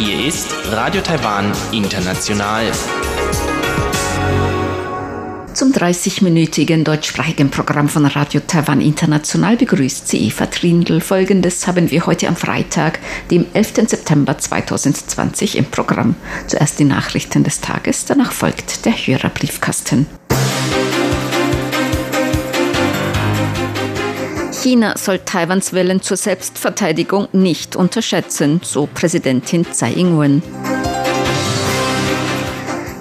Hier ist Radio Taiwan International. Zum 30-minütigen deutschsprachigen Programm von Radio Taiwan International begrüßt sie Eva Trindl. Folgendes haben wir heute am Freitag, dem 11. September 2020 im Programm. Zuerst die Nachrichten des Tages, danach folgt der Hörerbriefkasten. China soll Taiwans Willen zur Selbstverteidigung nicht unterschätzen, so Präsidentin Tsai Ing-wen.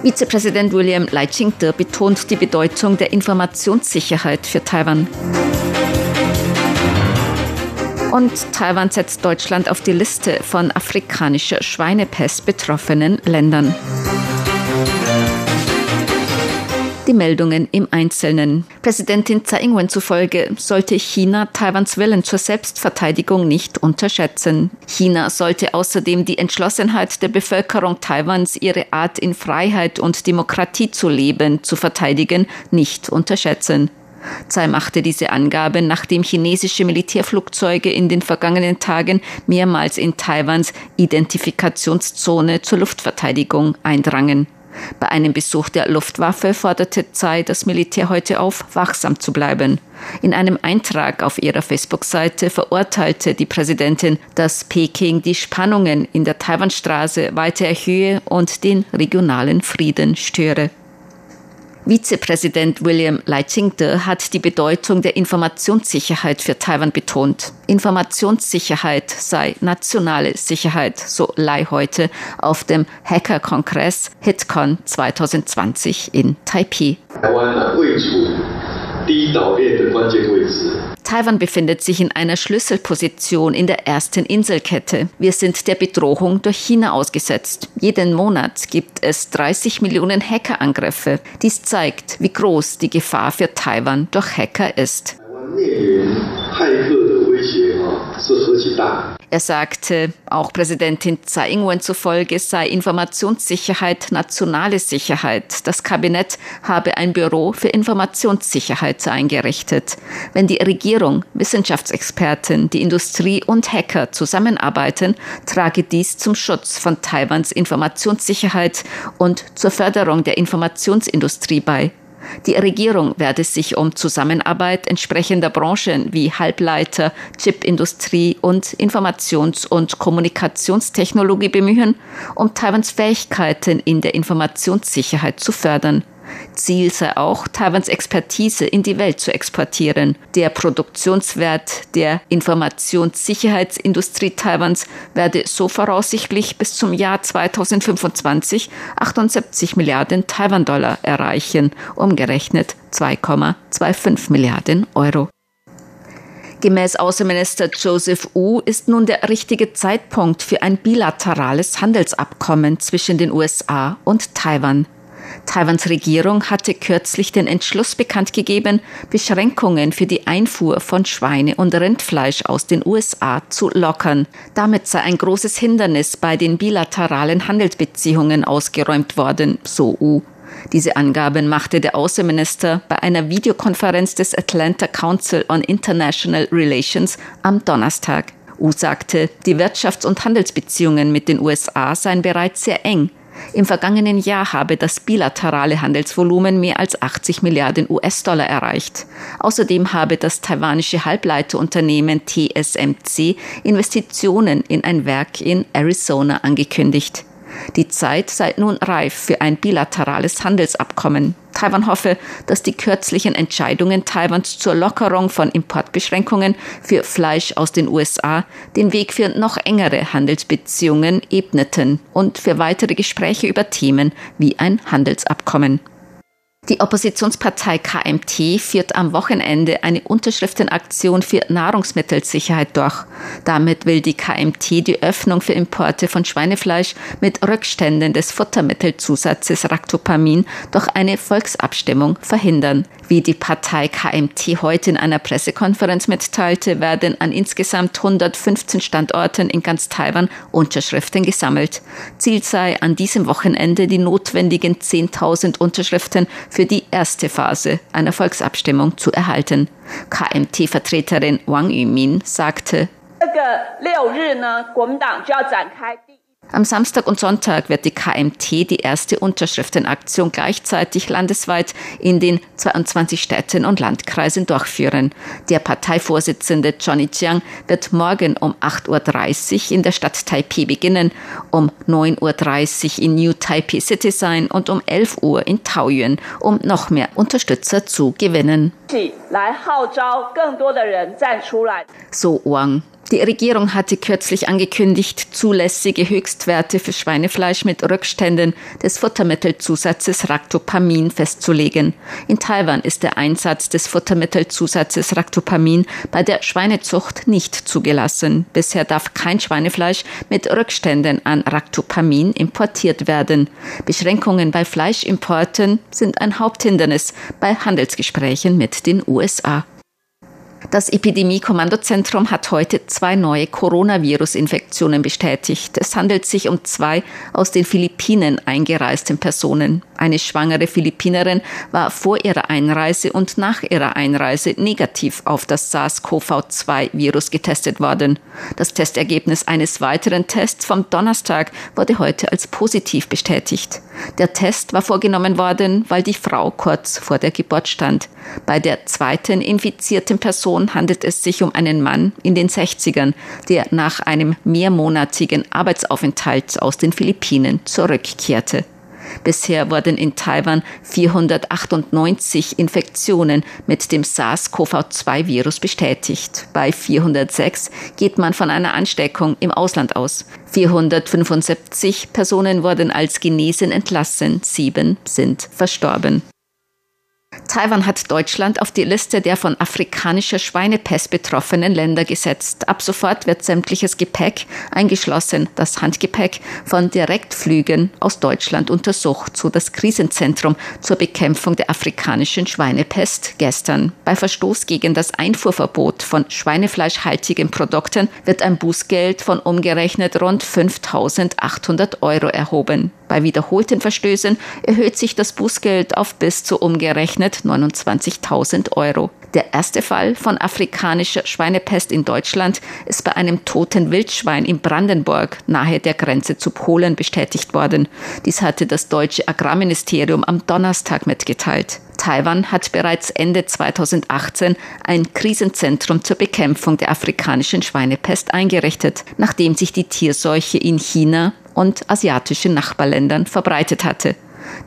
Vizepräsident William Lai Ching-te betont die Bedeutung der Informationssicherheit für Taiwan. Und Taiwan setzt Deutschland auf die Liste von afrikanischer Schweinepest betroffenen Ländern. Die Meldungen im Einzelnen. Präsidentin Tsai Ing-wen zufolge sollte China Taiwans Willen zur Selbstverteidigung nicht unterschätzen. China sollte außerdem die Entschlossenheit der Bevölkerung Taiwans, ihre Art in Freiheit und Demokratie zu leben, zu verteidigen, nicht unterschätzen. Tsai machte diese Angabe, nachdem chinesische Militärflugzeuge in den vergangenen Tagen mehrmals in Taiwans Identifikationszone zur Luftverteidigung eindrangen. Bei einem Besuch der Luftwaffe forderte Tsai das Militär heute auf, wachsam zu bleiben. In einem Eintrag auf ihrer Facebook-Seite verurteilte die Präsidentin, dass Peking die Spannungen in der Taiwanstraße weiter erhöhe und den regionalen Frieden störe. Vizepräsident William Lai Ching-te hat die Bedeutung der Informationssicherheit für Taiwan betont. Informationssicherheit sei nationale Sicherheit, so Lai heute auf dem Hacker-Kongress HitCon 2020 in Taipei. Befindet sich in einer Schlüsselposition in der ersten Inselkette. Wir sind der Bedrohung durch China ausgesetzt. Jeden Monat gibt es 30 Millionen Hackerangriffe. Dies zeigt, wie groß die Gefahr für Taiwan durch Hacker ist. Er sagte, auch Präsidentin Tsai Ing-wen zufolge sei Informationssicherheit nationale Sicherheit. Das Kabinett habe ein Büro für Informationssicherheit eingerichtet. Wenn die Regierung, Wissenschaftsexperten, die Industrie und Hacker zusammenarbeiten, trage dies zum Schutz von Taiwans Informationssicherheit und zur Förderung der Informationsindustrie bei. Die Regierung werde sich um Zusammenarbeit entsprechender Branchen wie Halbleiter, Chipindustrie und Informations- und Kommunikationstechnologie bemühen, um Taiwans Fähigkeiten in der Informationssicherheit zu fördern. Ziel sei auch, Taiwans Expertise in die Welt zu exportieren. Der Produktionswert der Informationssicherheitsindustrie Taiwans werde so voraussichtlich bis zum Jahr 2025 78 Milliarden Taiwan-Dollar erreichen, umgerechnet 2,25 Milliarden Euro. Gemäß Außenminister Joseph Wu ist nun der richtige Zeitpunkt für ein bilaterales Handelsabkommen zwischen den USA und Taiwan. Taiwans Regierung hatte kürzlich den Entschluss bekannt gegeben, Beschränkungen für die Einfuhr von Schweine- und Rindfleisch aus den USA zu lockern. Damit sei ein großes Hindernis bei den bilateralen Handelsbeziehungen ausgeräumt worden, so U. Diese Angaben machte der Außenminister bei einer Videokonferenz des Atlanta Council on International Relations am Donnerstag. U sagte, die Wirtschafts- und Handelsbeziehungen mit den USA seien bereits sehr eng. Im vergangenen Jahr habe das bilaterale Handelsvolumen mehr als 80 Milliarden US-Dollar erreicht. Außerdem habe das taiwanische Halbleiterunternehmen TSMC Investitionen in ein Werk in Arizona angekündigt. Die Zeit sei nun reif für ein bilaterales Handelsabkommen. Taiwan hoffe, dass die kürzlichen Entscheidungen Taiwans zur Lockerung von Importbeschränkungen für Fleisch aus den USA den Weg für noch engere Handelsbeziehungen ebneten und für weitere Gespräche über Themen wie ein Handelsabkommen. Die Oppositionspartei KMT führt am Wochenende eine Unterschriftenaktion für Nahrungsmittelsicherheit durch. Damit will die KMT die Öffnung für Importe von Schweinefleisch mit Rückständen des Futtermittelzusatzes Ractopamin durch eine Volksabstimmung verhindern. Wie die Partei KMT heute in einer Pressekonferenz mitteilte, werden an insgesamt 115 Standorten in ganz Taiwan Unterschriften gesammelt. Ziel sei an diesem Wochenende die notwendigen 10.000 Unterschriften für die erste Phase einer Volksabstimmung zu erhalten. KMT-Vertreterin Wang Yumin sagte, am Samstag und Sonntag wird die KMT die erste Unterschriftenaktion gleichzeitig landesweit in den 22 Städten und Landkreisen durchführen. Der Parteivorsitzende Johnny Jiang wird morgen um 8.30 Uhr in der Stadt Taipei beginnen, um 9.30 Uhr in New Taipei City sein und um 11 Uhr in Taoyuan, um noch mehr Unterstützer zu gewinnen. So Wang. Die Regierung hatte kürzlich angekündigt, zulässige Höchstwerte für Schweinefleisch mit Rückständen des Futtermittelzusatzes Ractopamin festzulegen. In Taiwan ist der Einsatz des Futtermittelzusatzes Ractopamin bei der Schweinezucht nicht zugelassen. Bisher darf kein Schweinefleisch mit Rückständen an Ractopamin importiert werden. Beschränkungen bei Fleischimporten sind ein Haupthindernis bei Handelsgesprächen mit den USA. Das Epidemie-Kommandozentrum hat heute zwei neue Coronavirus-Infektionen bestätigt. Es handelt sich um zwei aus den Philippinen eingereisten Personen. Eine schwangere Philippinerin war vor ihrer Einreise und nach ihrer Einreise negativ auf das SARS-CoV-2-Virus getestet worden. Das Testergebnis eines weiteren Tests vom Donnerstag wurde heute als positiv bestätigt. Der Test war vorgenommen worden, weil die Frau kurz vor der Geburt stand. Bei der zweiten infizierten Person handelt es sich um einen Mann in den 60ern, der nach einem mehrmonatigen Arbeitsaufenthalt aus den Philippinen zurückkehrte. Bisher wurden in Taiwan 498 Infektionen mit dem SARS-CoV-2-Virus bestätigt. Bei 406 geht man von einer Ansteckung im Ausland aus. 475 Personen wurden als genesen entlassen, sieben sind verstorben. Taiwan hat Deutschland auf die Liste der von afrikanischer Schweinepest betroffenen Länder gesetzt. Ab sofort wird sämtliches Gepäck, eingeschlossen das Handgepäck, von Direktflügen aus Deutschland untersucht, so das Krisenzentrum zur Bekämpfung der afrikanischen Schweinepest gestern. Bei Verstoß gegen das Einfuhrverbot von schweinefleischhaltigen Produkten wird ein Bußgeld von umgerechnet rund 5.800 Euro erhoben. Bei wiederholten Verstößen erhöht sich das Bußgeld auf bis zu umgerechnet 29.000 Euro. Der erste Fall von afrikanischer Schweinepest in Deutschland ist bei einem toten Wildschwein in Brandenburg nahe der Grenze zu Polen bestätigt worden. Dies hatte das deutsche Agrarministerium am Donnerstag mitgeteilt. Taiwan hat bereits Ende 2018 ein Krisenzentrum zur Bekämpfung der afrikanischen Schweinepest eingerichtet, nachdem sich die Tierseuche in China und asiatischen Nachbarländern verbreitet hatte.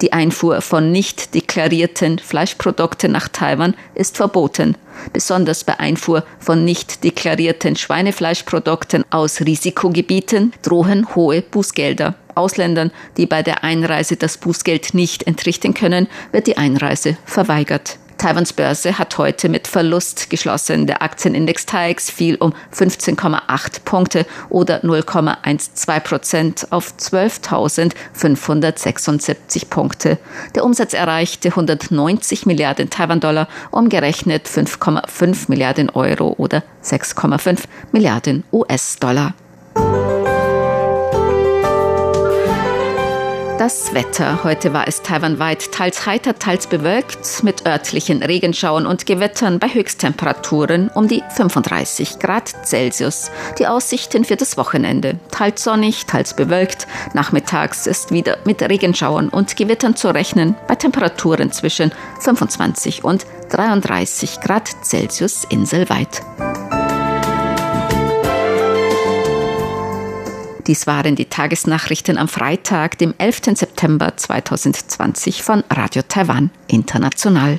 Die Einfuhr von nicht deklarierten Fleischprodukten nach Taiwan ist verboten. Besonders bei Einfuhr von nicht deklarierten Schweinefleischprodukten aus Risikogebieten drohen hohe Bußgelder. Ausländern, die bei der Einreise das Bußgeld nicht entrichten können, wird die Einreise verweigert. Taiwans Börse hat heute mit Verlust geschlossen. Der Aktienindex TAIX fiel um 15,8 Punkte oder 0,12 Prozent auf 12.576 Punkte. Der Umsatz erreichte 190 Milliarden Taiwan-Dollar, umgerechnet 5,5 Milliarden Euro oder 6,5 Milliarden US-Dollar. Das Wetter. Heute war es taiwanweit teils heiter, teils bewölkt mit örtlichen Regenschauern und Gewittern bei Höchsttemperaturen um die 35 Grad Celsius. Die Aussichten für das Wochenende. Teils sonnig, teils bewölkt. Nachmittags ist wieder mit Regenschauern und Gewittern zu rechnen bei Temperaturen zwischen 25 und 33 Grad Celsius inselweit. Dies waren die Tagesnachrichten am Freitag, dem 11. September 2020 von Radio Taiwan International.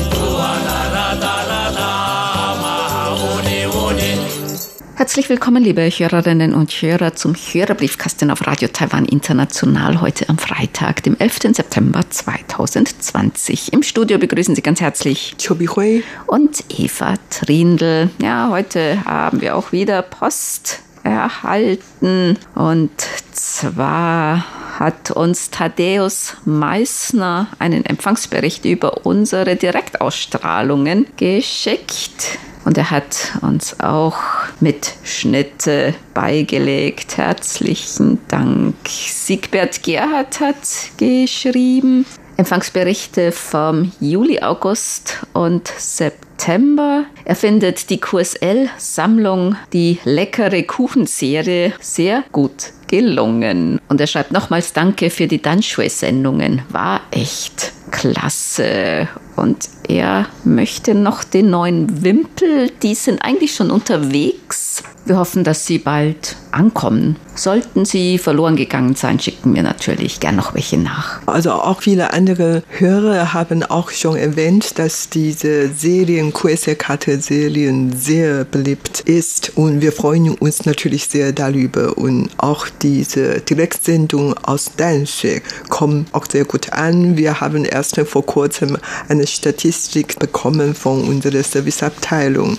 Herzlich willkommen, liebe Hörerinnen und Hörer, zum Hörerbriefkasten auf Radio Taiwan International heute am Freitag, dem 11. September 2020. Im Studio begrüßen Sie ganz herzlich Chobi Hui und Eva Trindl. Ja, heute haben wir auch wieder Post erhalten und zwar hat uns Thaddeus Meissner einen Empfangsbericht über unsere Direktausstrahlungen geschickt. Und er hat uns auch mit Schnitte beigelegt. Herzlichen Dank. Siegbert Gerhard hat geschrieben. Empfangsberichte vom Juli, August und September. Er findet die QSL-Sammlung, die leckere Kuchenserie, sehr gut gelungen. Und er schreibt nochmals Danke für die Danshui-Sendungen. War echt klasse. Und er möchte noch den neuen Wimpel. Die sind eigentlich schon unterwegs. Wir hoffen, dass sie bald ankommen. Sollten sie verloren gegangen sein, schicken wir natürlich gern noch welche nach. Also auch viele andere Hörer haben auch schon erwähnt, dass diese Serien, QSL-Karte-Serien sehr beliebt ist und wir freuen uns natürlich sehr darüber und auch diese Direktsendung aus Danshui kommen auch sehr gut an. Wir haben erst vor kurzem eine Statistik bekommen von unserer Serviceabteilung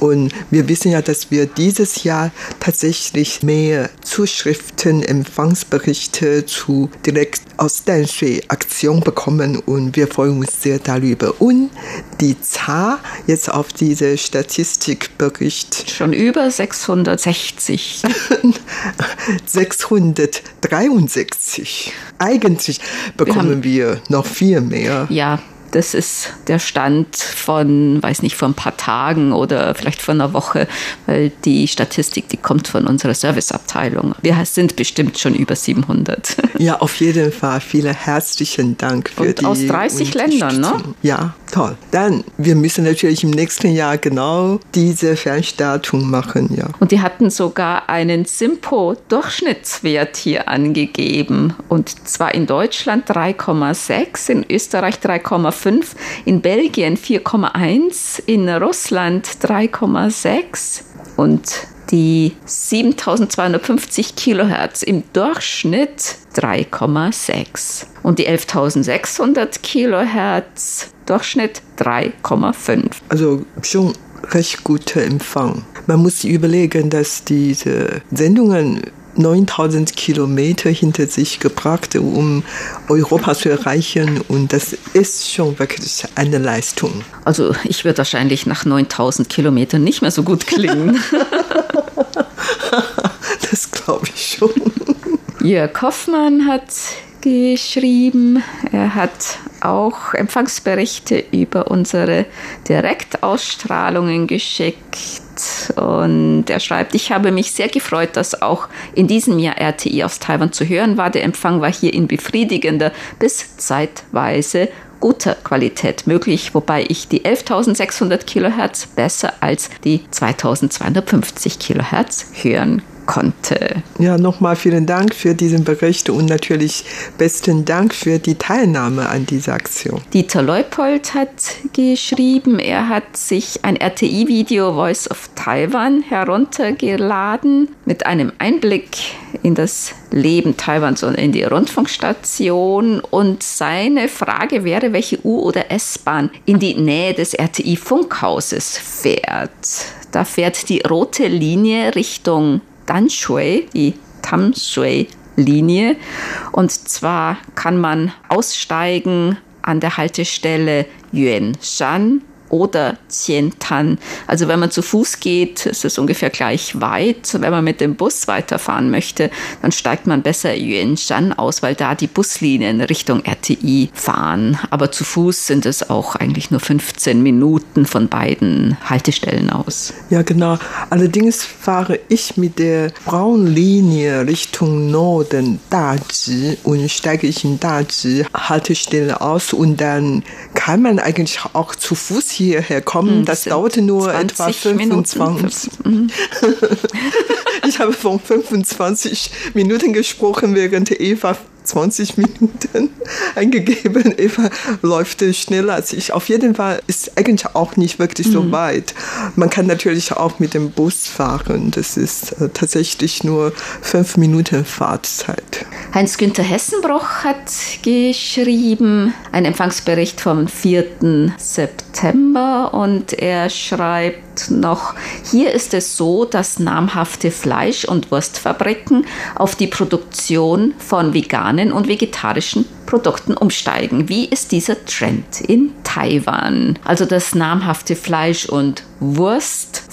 und wir wissen ja, dass wir dieses Jahr tatsächlich mehr Zuschriften, Empfangsberichte zu direkt aus Danshui Aktion bekommen und wir freuen uns sehr darüber. Und die Zahl jetzt auf diese Statistikbericht schon über 660. 663. Eigentlich bekommen wir, wir noch viel mehr. Ja, das ist der Stand von, weiß nicht, vor ein paar Tagen oder vielleicht vor einer Woche, weil die Statistik, die kommt von unserer Serviceabteilung. Wir sind bestimmt schon über 700. Ja, auf jeden Fall. Vielen herzlichen Dank für Und die aus 30 Ländern, ne? Ja, toll. Dann, wir müssen natürlich im nächsten Jahr genau diese Veranstaltung machen, ja. Und die hatten sogar einen Simpo-Durchschnittswert hier angegeben. Und zwar in Deutschland 3,6, in Österreich 3,5, in Belgien 4,1, in Russland 3,6 und die 7250 Kilohertz im Durchschnitt 3,6 und die 11600 Kilohertz Durchschnitt 3,5. Also schon recht guter Empfang. Man muss überlegen, dass diese Sendungen 9000 Kilometer hinter sich gebracht, um Europa zu erreichen. Und das ist schon wirklich eine Leistung. Also ich würde wahrscheinlich nach 9000 Kilometern nicht mehr so gut klingen. das glaube ich schon. Jörg Hoffmann hat geschrieben. Er hat auch Empfangsberichte über unsere Direktausstrahlungen geschickt. Und er schreibt, ich habe mich sehr gefreut, dass auch in diesem Jahr RTI aus Taiwan zu hören war. Der Empfang war hier in befriedigender bis zeitweise guter Qualität möglich, wobei ich die 11.600 Kilohertz besser als die 2.250 Kilohertz hören konnte. Ja, nochmal vielen Dank für diesen Bericht und natürlich besten Dank für die Teilnahme an dieser Aktion. Dieter Leupold hat geschrieben, er hat sich ein RTI-Video Voice of Taiwan heruntergeladen mit einem Einblick in das Leben Taiwans und in die Rundfunkstation. Und seine Frage wäre, welche U- oder S-Bahn in die Nähe des RTI-Funkhauses fährt. Da fährt die rote Linie Richtung Danshui, die Tamshui-Linie. Und zwar kann man aussteigen an der Haltestelle Yuanshan oder Tientan. Also wenn man zu Fuß geht, ist es ungefähr gleich weit. Wenn man mit dem Bus weiterfahren möchte, dann steigt man besser Yuanshan aus, weil da die Buslinien Richtung RTI fahren. Aber zu Fuß sind es auch eigentlich nur 15 Minuten von beiden Haltestellen aus. Ja, genau. Allerdings fahre ich mit der Braunlinie Richtung Norden, Dazhi, und steige ich in Dazhi Haltestelle aus und dann kann man eigentlich auch zu Fuß hierher kommen. Hm, das dauerte nur etwa 25 Minuten. ich habe von 25 Minuten gesprochen, während Eva 20 Minuten eingegeben. Eva läuft schneller als ich. Auf jeden Fall ist eigentlich auch nicht wirklich so mhm. weit. Man kann natürlich auch mit dem Bus fahren. Das ist äh, tatsächlich nur fünf Minuten Fahrtzeit. Heinz-Günther Hessenbroch hat geschrieben, ein Empfangsbericht vom 4. September und er schreibt noch, hier ist es so, dass namhafte Fleisch- und Wurstfabriken auf die Produktion von veganen und vegetarischen Produkten umsteigen. Wie ist dieser Trend in Taiwan? Also das namhafte Fleisch- und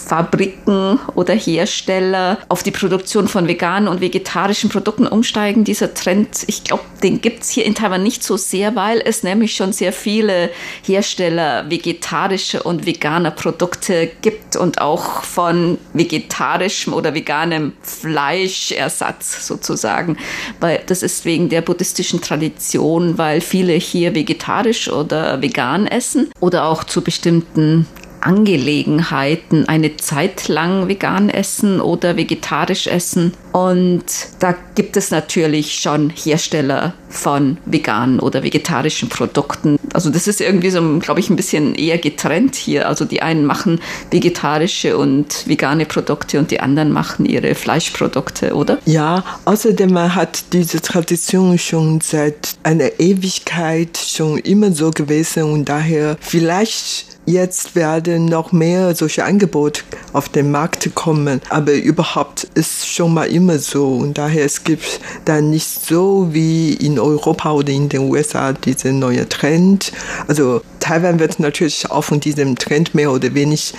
Wurstfabriken oder Hersteller auf die Produktion von veganen und vegetarischen Produkten umsteigen. Dieser Trend, ich glaube, den gibt es hier in Taiwan nicht so sehr, weil es nämlich schon sehr viele Hersteller vegetarischer und veganer Produkte gibt und auch von vegetarischem oder veganem Fleischersatz sozusagen. Weil das ist wegen der buddhistischen Tradition weil viele hier vegetarisch oder vegan essen oder auch zu bestimmten Angelegenheiten eine Zeit lang vegan essen oder vegetarisch essen. Und da gibt es natürlich schon Hersteller von veganen oder vegetarischen Produkten. Also das ist irgendwie so, glaube ich, ein bisschen eher getrennt hier. Also die einen machen vegetarische und vegane Produkte und die anderen machen ihre Fleischprodukte, oder? Ja, außerdem hat diese Tradition schon seit einer Ewigkeit schon immer so gewesen und daher vielleicht Jetzt werden noch mehr solche Angebote auf den Markt kommen, aber überhaupt ist schon mal immer so und daher es gibt dann nicht so wie in Europa oder in den USA diese neue Trend. Also Taiwan wird natürlich auch von diesem Trend mehr oder weniger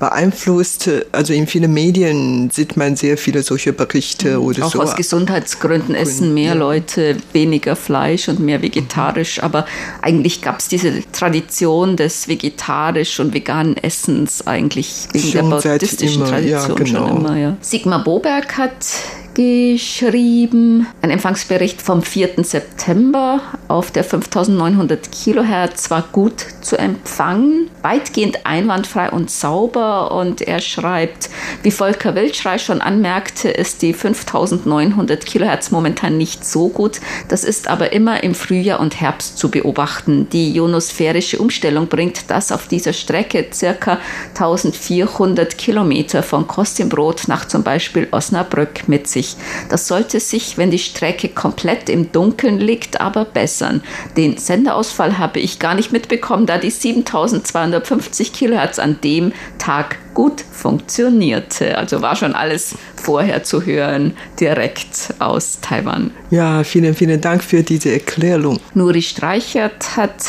beeinflusst. Also in vielen Medien sieht man sehr viele solche Berichte mhm. oder Auch so. aus Gesundheitsgründen essen mehr ja. Leute weniger Fleisch und mehr vegetarisch. Aber eigentlich gab es diese Tradition des vegetarisch und veganen Essens eigentlich wegen schon der buddhistischen Tradition ja, genau. schon immer. Ja. Sigmar Boberg hat geschrieben. Ein Empfangsbericht vom 4. September auf der 5900 Kilohertz war gut zu empfangen, weitgehend einwandfrei und sauber. Und er schreibt, wie Volker Wildschrei schon anmerkte, ist die 5900 Kilohertz momentan nicht so gut. Das ist aber immer im Frühjahr und Herbst zu beobachten. Die ionosphärische Umstellung bringt das auf dieser Strecke circa 1400 Kilometer von Kostimbrot nach zum Beispiel Osnabrück mit sich. Das sollte sich, wenn die Strecke komplett im Dunkeln liegt, aber bessern. Den Senderausfall habe ich gar nicht mitbekommen, da die 7250 Kilohertz an dem Tag gut funktionierte. Also war schon alles vorher zu hören, direkt aus Taiwan. Ja, vielen, vielen Dank für diese Erklärung. Nuri Streichert hat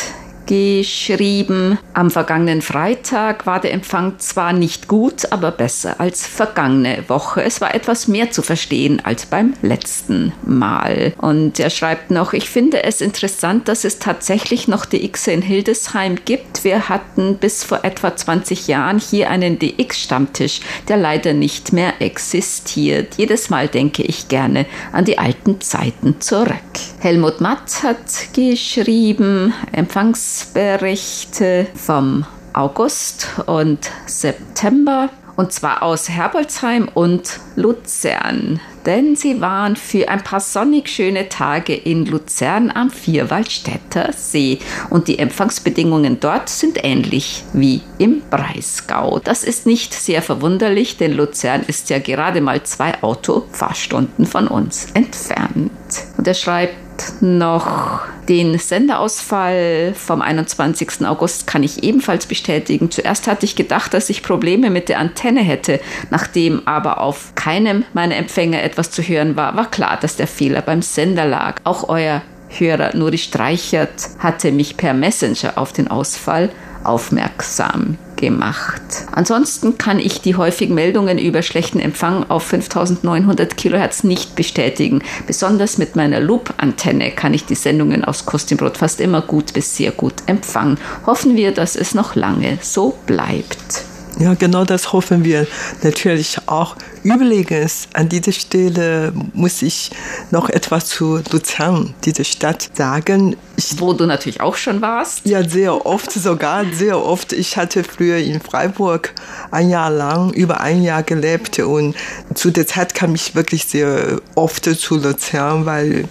geschrieben, am vergangenen Freitag war der Empfang zwar nicht gut, aber besser als vergangene Woche. Es war etwas mehr zu verstehen als beim letzten Mal. Und er schreibt noch, ich finde es interessant, dass es tatsächlich noch DX in Hildesheim gibt. Wir hatten bis vor etwa 20 Jahren hier einen DX-Stammtisch, der leider nicht mehr existiert. Jedes Mal denke ich gerne an die alten Zeiten zurück. Helmut Matt hat geschrieben, Empfangs Berichte vom August und September und zwar aus Herbolzheim und Luzern. Denn sie waren für ein paar sonnig schöne Tage in Luzern am Vierwaldstätter See. Und die Empfangsbedingungen dort sind ähnlich wie im Breisgau. Das ist nicht sehr verwunderlich, denn Luzern ist ja gerade mal zwei Autofahrstunden von uns entfernt. Und er schreibt, noch den Senderausfall vom 21. August kann ich ebenfalls bestätigen. Zuerst hatte ich gedacht, dass ich Probleme mit der Antenne hätte. Nachdem aber auf keinem meiner Empfänger etwas zu hören war, war klar, dass der Fehler beim Sender lag. Auch euer Hörer Nuri Streichert hatte mich per Messenger auf den Ausfall aufmerksam gemacht. Ansonsten kann ich die häufigen Meldungen über schlechten Empfang auf 5900 Kilohertz nicht bestätigen. Besonders mit meiner Loop-Antenne kann ich die Sendungen aus Kostümbrot fast immer gut bis sehr gut empfangen. Hoffen wir, dass es noch lange so bleibt. Ja, genau das hoffen wir natürlich auch. Übrigens, an dieser Stelle muss ich noch etwas zu Luzern, dieser Stadt, sagen. Ich, Wo du natürlich auch schon warst. Ja, sehr oft sogar, sehr oft. Ich hatte früher in Freiburg ein Jahr lang, über ein Jahr gelebt und zu der Zeit kam ich wirklich sehr oft zu Luzern, weil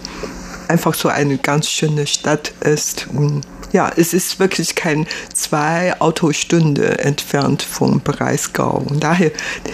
einfach so eine ganz schöne Stadt ist und ja, es ist wirklich kein zwei Autostunde entfernt vom Breisgau. Und daher,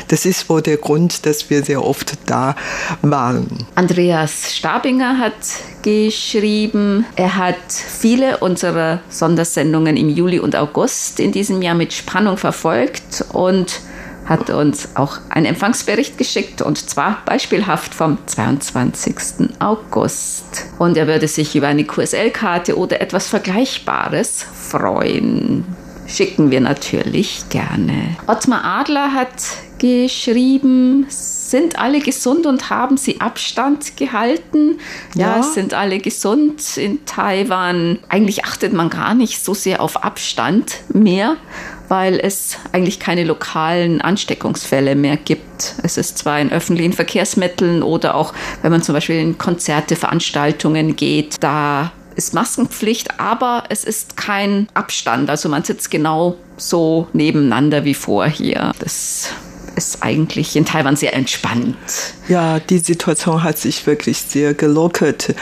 das ist wohl der Grund, dass wir sehr oft da waren. Andreas Stabinger hat geschrieben, er hat viele unserer Sondersendungen im Juli und August in diesem Jahr mit Spannung verfolgt und hat uns auch einen Empfangsbericht geschickt und zwar beispielhaft vom 22. August. Und er würde sich über eine QSL-Karte oder etwas Vergleichbares freuen. Schicken wir natürlich gerne. Ottmar Adler hat geschrieben, sind alle gesund und haben sie Abstand gehalten? Ja, ja, sind alle gesund in Taiwan. Eigentlich achtet man gar nicht so sehr auf Abstand mehr weil es eigentlich keine lokalen Ansteckungsfälle mehr gibt. Es ist zwar in öffentlichen Verkehrsmitteln oder auch, wenn man zum Beispiel in Konzerte, Veranstaltungen geht, da ist Maskenpflicht, aber es ist kein Abstand. Also man sitzt genau so nebeneinander wie vorher. Das ist eigentlich in Taiwan sehr entspannt. Ja, die Situation hat sich wirklich sehr gelockert.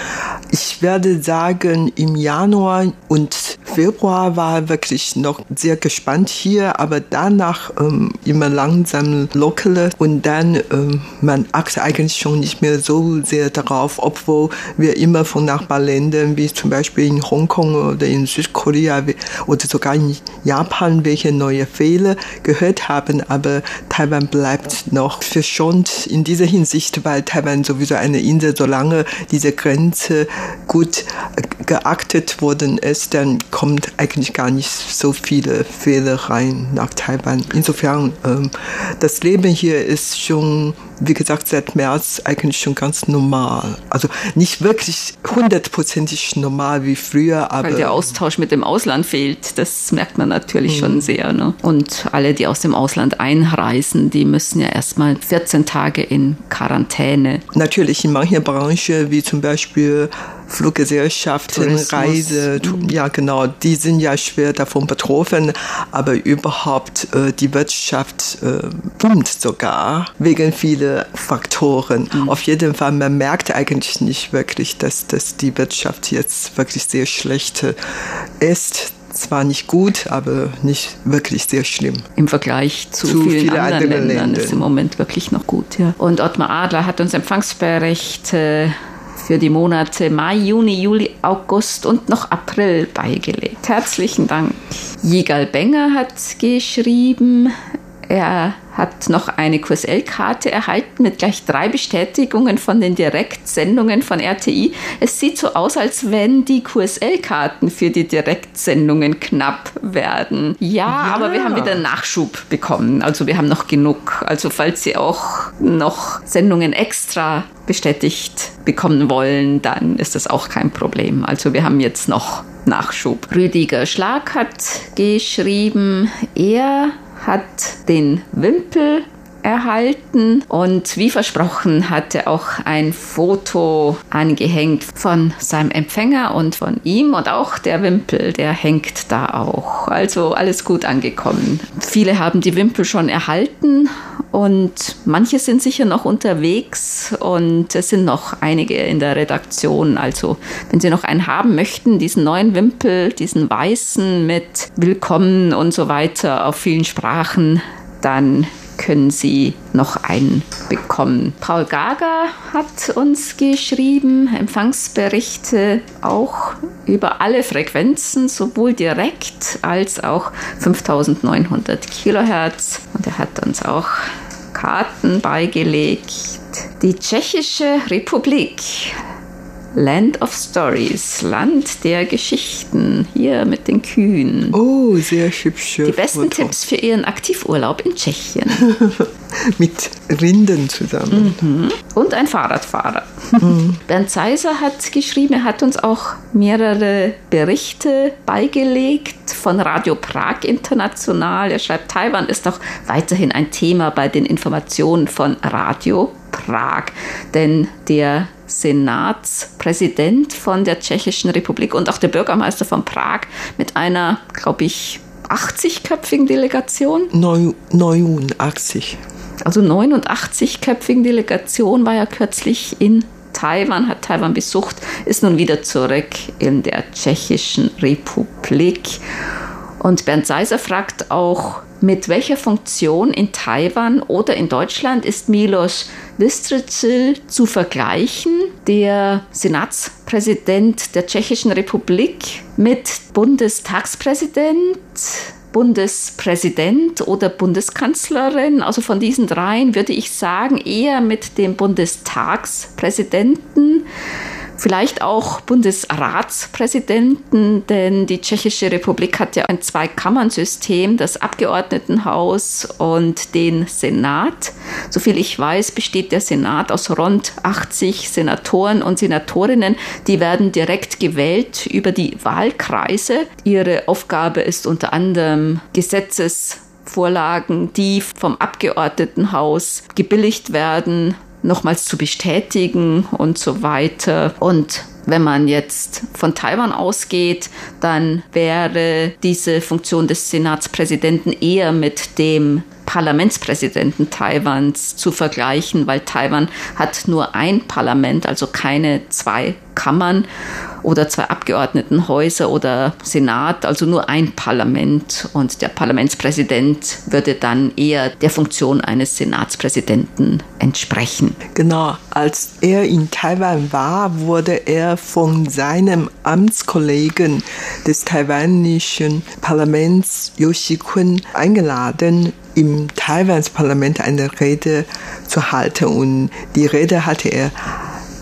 Ich werde sagen, im Januar und Februar war wirklich noch sehr gespannt hier, aber danach ähm, immer langsam lockere und dann ähm, man achtet eigentlich schon nicht mehr so sehr darauf, obwohl wir immer von Nachbarländern wie zum Beispiel in Hongkong oder in Südkorea oder sogar in Japan welche neue Fehler gehört haben, aber Taiwan bleibt noch verschont in dieser Hinsicht, weil Taiwan sowieso eine Insel, solange diese Grenze gut geachtet worden ist, dann kommt eigentlich gar nicht so viele Fehler rein nach Taiwan. Insofern, ähm, das Leben hier ist schon wie gesagt, seit März eigentlich schon ganz normal. Also nicht wirklich hundertprozentig normal wie früher, aber. Weil der Austausch mit dem Ausland fehlt, das merkt man natürlich mhm. schon sehr. Ne? Und alle, die aus dem Ausland einreisen, die müssen ja erstmal 14 Tage in Quarantäne. Natürlich in manchen Branchen, wie zum Beispiel Fluggesellschaften, Tourismus. Reise, mhm. ja genau, die sind ja schwer davon betroffen, aber überhaupt äh, die Wirtschaft äh, boomt sogar wegen vieler Faktoren. Mhm. Auf jeden Fall, man merkt eigentlich nicht wirklich, dass, dass die Wirtschaft jetzt wirklich sehr schlecht ist zwar nicht gut, aber nicht wirklich sehr schlimm. Im Vergleich zu, zu vielen viele anderen Ländern, Ländern ist im Moment wirklich noch gut. Ja. Und Ottmar Adler hat uns Empfangsberichte für die Monate Mai, Juni, Juli, August und noch April beigelegt. Herzlichen Dank. Jigal Benger hat geschrieben, er hat noch eine QSL-Karte erhalten mit gleich drei Bestätigungen von den Direktsendungen von RTI. Es sieht so aus, als wenn die QSL-Karten für die Direktsendungen knapp werden. Ja, ja, aber wir haben wieder Nachschub bekommen. Also wir haben noch genug. Also falls Sie auch noch Sendungen extra bestätigt bekommen wollen, dann ist das auch kein Problem. Also wir haben jetzt noch Nachschub. Rüdiger Schlag hat geschrieben, er hat den Wimpel erhalten und wie versprochen hat er auch ein Foto angehängt von seinem Empfänger und von ihm und auch der Wimpel, der hängt da auch. Also alles gut angekommen. Viele haben die Wimpel schon erhalten und manche sind sicher noch unterwegs und es sind noch einige in der Redaktion. Also wenn Sie noch einen haben möchten, diesen neuen Wimpel, diesen weißen mit Willkommen und so weiter auf vielen Sprachen, dann können Sie noch einen bekommen. Paul Gager hat uns geschrieben, Empfangsberichte auch über alle Frequenzen, sowohl direkt als auch 5900 Kilohertz. Und er hat uns auch Karten beigelegt. Die Tschechische Republik Land of Stories, Land der Geschichten, hier mit den Kühen. Oh, sehr hübsch. Die besten Foto. Tipps für Ihren Aktivurlaub in Tschechien. mit Rinden zusammen. Mhm. Und ein Fahrradfahrer. Mhm. Bernd Seiser hat geschrieben, er hat uns auch mehrere Berichte beigelegt von Radio Prag International. Er schreibt, Taiwan ist auch weiterhin ein Thema bei den Informationen von Radio Prag. Denn der Senatspräsident von der Tschechischen Republik und auch der Bürgermeister von Prag mit einer, glaube ich, 80-köpfigen Delegation? 89. Also 89-köpfigen Delegation war ja kürzlich in Taiwan, hat Taiwan besucht, ist nun wieder zurück in der Tschechischen Republik. Und Bernd Seiser fragt auch, mit welcher Funktion in Taiwan oder in Deutschland ist Milos Vystrčil zu vergleichen, der Senatspräsident der Tschechischen Republik mit Bundestagspräsident, Bundespräsident oder Bundeskanzlerin. Also von diesen dreien würde ich sagen, eher mit dem Bundestagspräsidenten vielleicht auch Bundesratspräsidenten, denn die Tschechische Republik hat ja ein Zweikammernsystem, das Abgeordnetenhaus und den Senat. Soviel ich weiß, besteht der Senat aus rund 80 Senatoren und Senatorinnen. Die werden direkt gewählt über die Wahlkreise. Ihre Aufgabe ist unter anderem Gesetzesvorlagen, die vom Abgeordnetenhaus gebilligt werden, nochmals zu bestätigen und so weiter. Und wenn man jetzt von Taiwan ausgeht, dann wäre diese Funktion des Senatspräsidenten eher mit dem Parlamentspräsidenten Taiwans zu vergleichen, weil Taiwan hat nur ein Parlament, also keine zwei Kammern oder zwei Abgeordnetenhäuser oder Senat, also nur ein Parlament. Und der Parlamentspräsident würde dann eher der Funktion eines Senatspräsidenten entsprechen. Genau, als er in Taiwan war, wurde er von seinem Amtskollegen des taiwanischen Parlaments Yoshi Kun eingeladen, im Taiwans Parlament eine Rede zu halten. Und die Rede hatte er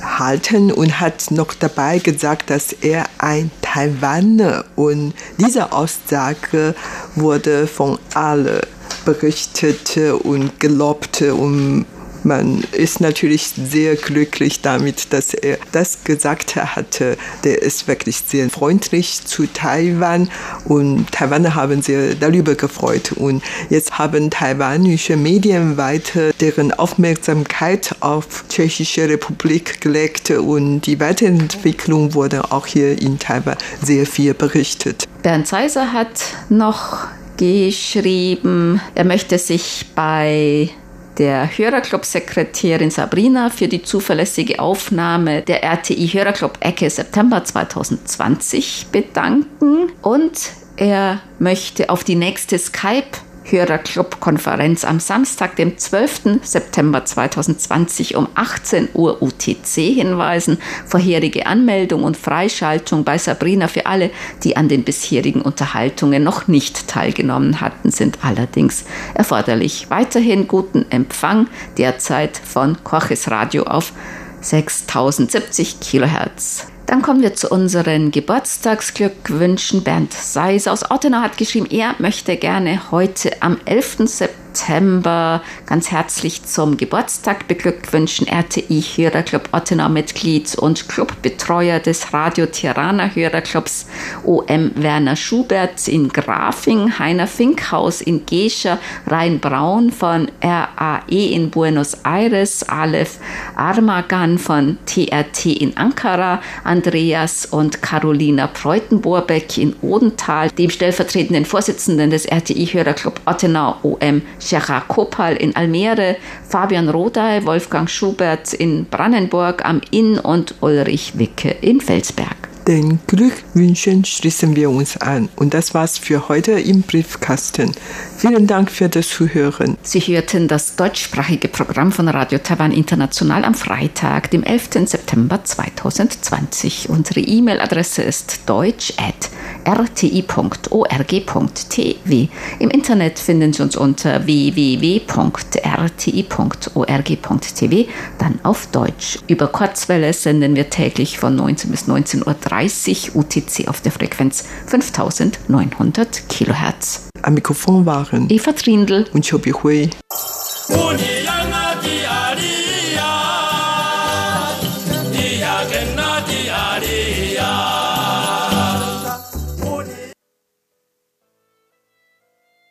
halten und hat noch dabei gesagt, dass er ein Taiwaner und diese Aussage wurde von allen berichtet und gelobt und man ist natürlich sehr glücklich damit, dass er das gesagt hatte. Der ist wirklich sehr freundlich zu Taiwan und Taiwaner haben sich darüber gefreut. Und jetzt haben taiwanische Medien weiter deren Aufmerksamkeit auf Tschechische Republik gelegt und die Weiterentwicklung wurde auch hier in Taiwan sehr viel berichtet. Bernd Seiser hat noch geschrieben, er möchte sich bei der Hörerclub-Sekretärin Sabrina für die zuverlässige Aufnahme der RTI Hörerclub Ecke September 2020 bedanken. Und er möchte auf die nächste Skype Hörerclub-Konferenz am Samstag, dem 12. September 2020 um 18 Uhr UTC hinweisen. Vorherige Anmeldung und Freischaltung bei Sabrina für alle, die an den bisherigen Unterhaltungen noch nicht teilgenommen hatten, sind allerdings erforderlich. Weiterhin guten Empfang derzeit von Koches Radio auf 6070 Kilohertz. Dann kommen wir zu unseren Geburtstagsglückwünschen. Bernd Seis aus Ottenau hat geschrieben, er möchte gerne heute am 11. September September ganz herzlich zum Geburtstag beglückwünschen. RTI Hörerclub Ottenau Mitglied und Clubbetreuer des Radio Tirana Hörerclubs OM Werner Schubert in Grafing, Heiner Finkhaus in Gescher, Rhein Braun von RAE in Buenos Aires, Aleph Armagan von TRT in Ankara, Andreas und Carolina Preutenborbeck in Odenthal, dem stellvertretenden Vorsitzenden des RTI Hörerclub Ottenau OM Sierra Kopal in Almere, Fabian Rodey, Wolfgang Schubert in Brandenburg am Inn und Ulrich Wicke in Felsberg. Den Glückwünschen schließen wir uns an. Und das war's für heute im Briefkasten. Vielen Dank für das Zuhören. Sie hörten das deutschsprachige Programm von Radio Taiwan International am Freitag, dem 11. September 2020. Unsere E-Mail-Adresse ist deutsch@ rti.org.tv. Im Internet finden Sie uns unter www.rti.org.tv, dann auf Deutsch. Über Kurzwelle senden wir täglich von 19 bis 19.30 Uhr UTC auf der Frequenz 5900 Kilohertz. Am Mikrofon waren Eva Trindl und Chobi Hui.